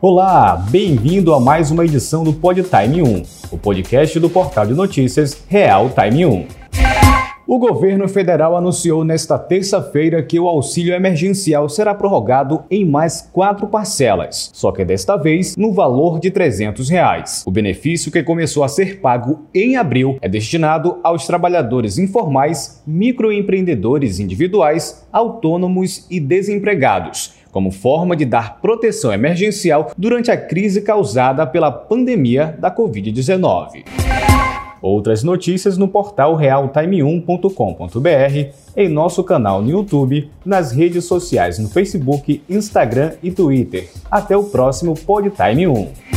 Olá, bem-vindo a mais uma edição do PodTime 1, o podcast do portal de notícias Real Time 1. O governo federal anunciou nesta terça-feira que o auxílio emergencial será prorrogado em mais quatro parcelas, só que desta vez no valor de 300 reais. O benefício que começou a ser pago em abril é destinado aos trabalhadores informais, microempreendedores individuais, autônomos e desempregados como forma de dar proteção emergencial durante a crise causada pela pandemia da Covid-19. Outras notícias no portal realtime1.com.br, em nosso canal no YouTube, nas redes sociais no Facebook, Instagram e Twitter. Até o próximo PodTime 1.